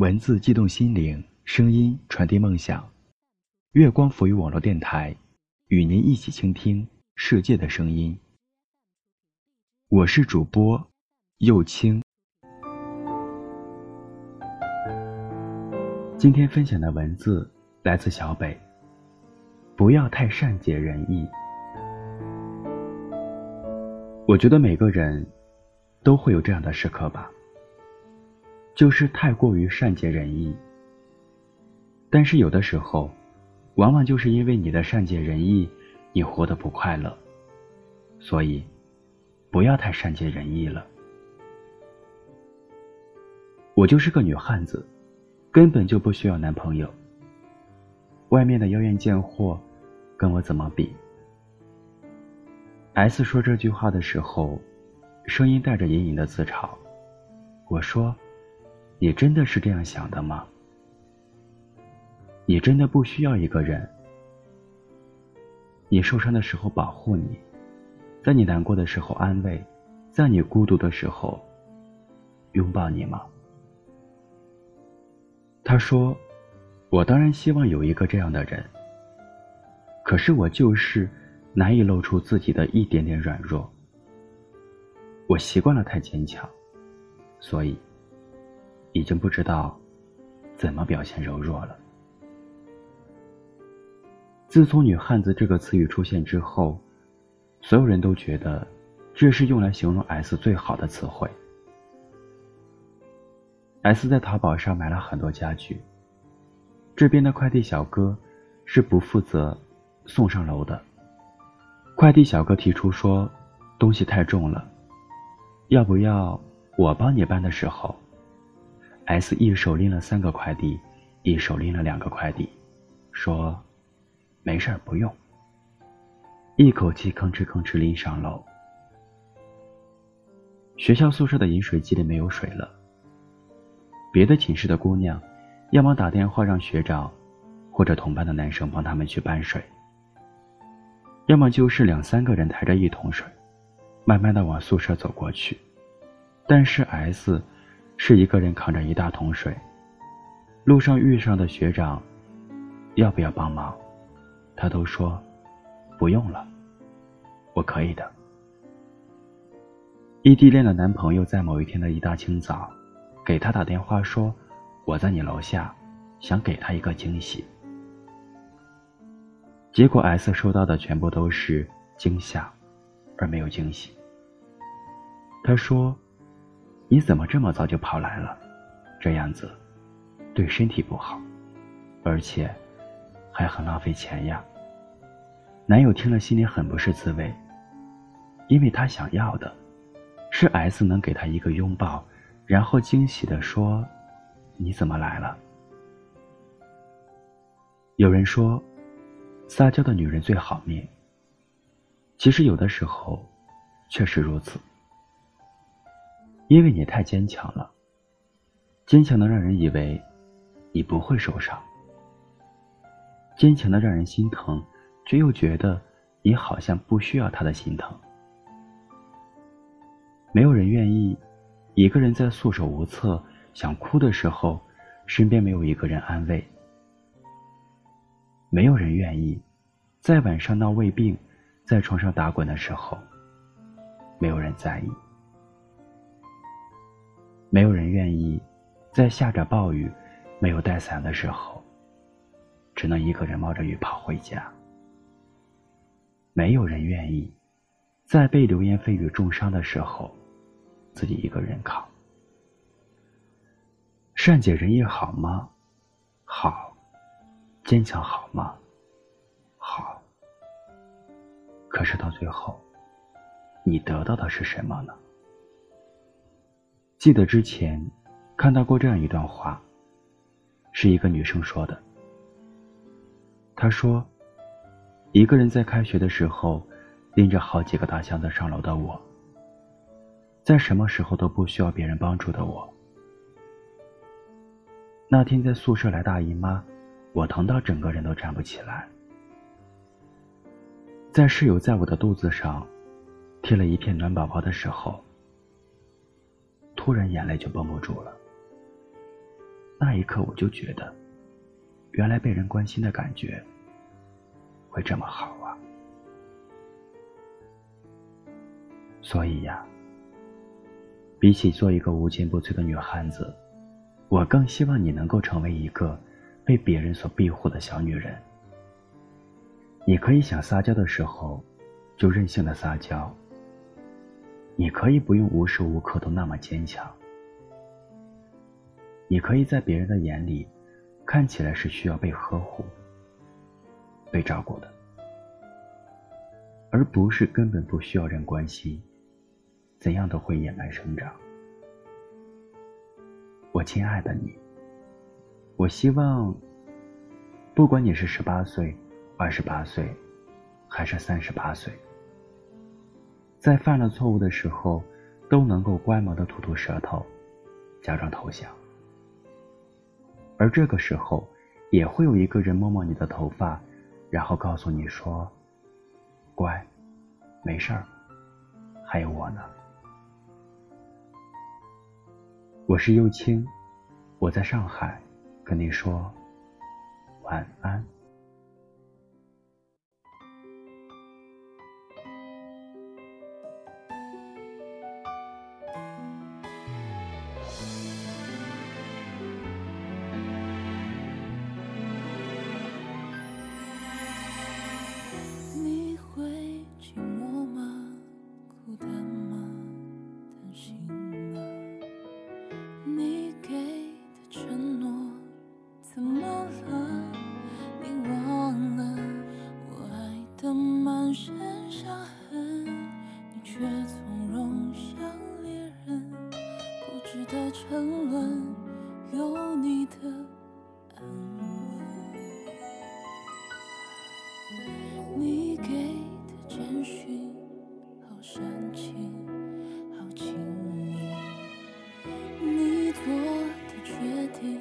文字激动心灵，声音传递梦想。月光浮于网络电台，与您一起倾听世界的声音。我是主播右青。今天分享的文字来自小北。不要太善解人意。我觉得每个人都会有这样的时刻吧。就是太过于善解人意，但是有的时候，往往就是因为你的善解人意，你活得不快乐。所以，不要太善解人意了。我就是个女汉子，根本就不需要男朋友。外面的妖艳贱货，跟我怎么比？S 说这句话的时候，声音带着隐隐的自嘲。我说。你真的是这样想的吗？你真的不需要一个人？你受伤的时候保护你，在你难过的时候安慰，在你孤独的时候拥抱你吗？他说：“我当然希望有一个这样的人，可是我就是难以露出自己的一点点软弱。我习惯了太坚强，所以。”已经不知道怎么表现柔弱了。自从“女汉子”这个词语出现之后，所有人都觉得这是用来形容 S 最好的词汇。S 在淘宝上买了很多家具，这边的快递小哥是不负责送上楼的。快递小哥提出说：“东西太重了，要不要我帮你搬的时候？” S 一手拎了三个快递，一手拎了两个快递，说：“没事儿，不用。”一口气吭哧吭哧拎上楼。学校宿舍的饮水机里没有水了。别的寝室的姑娘，要么打电话让学长，或者同班的男生帮他们去搬水，要么就是两三个人抬着一桶水，慢慢的往宿舍走过去。但是 S。是一个人扛着一大桶水，路上遇上的学长，要不要帮忙？他都说不用了，我可以的。异地恋的男朋友在某一天的一大清早，给他打电话说：“我在你楼下，想给他一个惊喜。”结果 S 收到的全部都是惊吓，而没有惊喜。他说。你怎么这么早就跑来了？这样子对身体不好，而且还很浪费钱呀。男友听了心里很不是滋味，因为他想要的是 S 能给他一个拥抱，然后惊喜的说：“你怎么来了？”有人说，撒娇的女人最好命。其实有的时候确实如此。因为你太坚强了，坚强的让人以为你不会受伤，坚强的让人心疼，却又觉得你好像不需要他的心疼。没有人愿意一个人在束手无策、想哭的时候，身边没有一个人安慰。没有人愿意在晚上闹胃病、在床上打滚的时候，没有人在意。没有人愿意在下着暴雨、没有带伞的时候，只能一个人冒着雨跑回家。没有人愿意在被流言蜚语重伤的时候，自己一个人扛。善解人意好吗？好。坚强好吗？好。可是到最后，你得到的是什么呢？记得之前看到过这样一段话，是一个女生说的。她说：“一个人在开学的时候，拎着好几个大箱子上楼的我，在什么时候都不需要别人帮助的我。那天在宿舍来大姨妈，我疼到整个人都站不起来。在室友在我的肚子上贴了一片暖宝宝的时候。”突然眼泪就绷不住了。那一刻我就觉得，原来被人关心的感觉会这么好啊！所以呀，比起做一个无坚不摧的女汉子，我更希望你能够成为一个被别人所庇护的小女人。你可以想撒娇的时候，就任性的撒娇。你可以不用无时无刻都那么坚强。你可以在别人的眼里，看起来是需要被呵护、被照顾的，而不是根本不需要人关心，怎样都会野蛮生长。我亲爱的你，我希望，不管你是十八岁、二十八岁，还是三十八岁，在犯了错误的时候，都能够乖萌的吐吐舌头，假装投降。而这个时候，也会有一个人摸摸你的头发，然后告诉你说：“乖，没事儿，还有我呢。”我是幼青，我在上海，跟你说晚安。你给的简讯好煽情，好轻易。你做的决定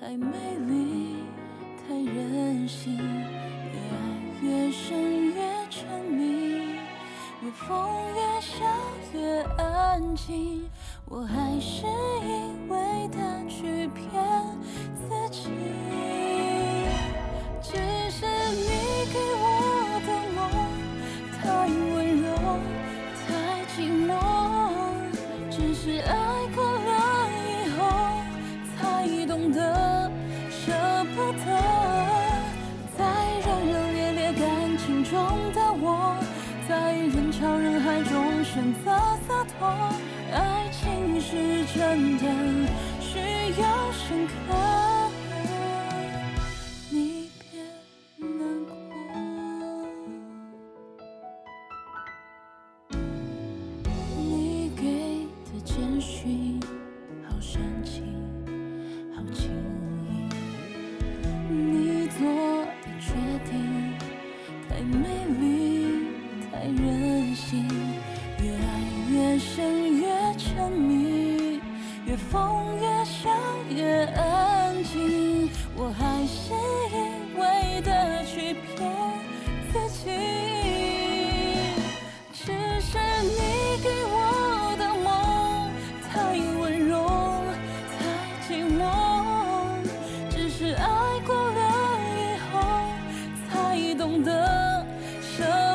太美丽，太任性。越爱越深，越沉迷，越疯越笑，越安静。我还是一味的去骗自己，只是你给的，在热热烈烈感情中的我，在人潮人海中选择洒脱。爱情是真的，需要深刻。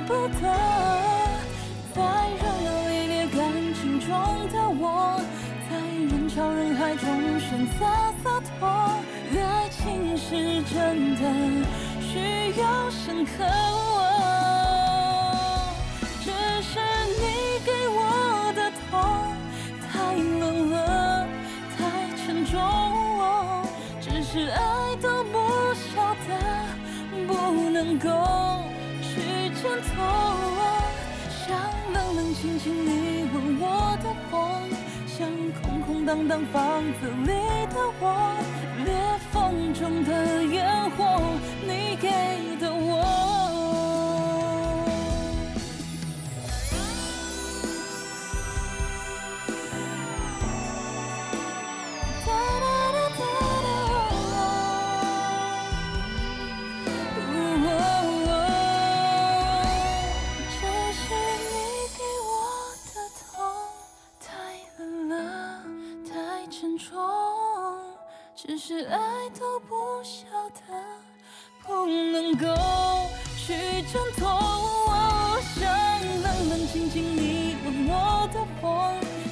不得在热热一烈感情中的我在人潮人海中选择洒脱。爱情是真的需要深刻。像冷冷清清你吻我的风。像空空荡荡房子里的我，裂缝中的烟火，你给的我。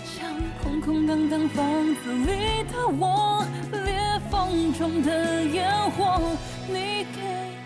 像空空荡荡房子里的我，裂缝中的烟火，你给。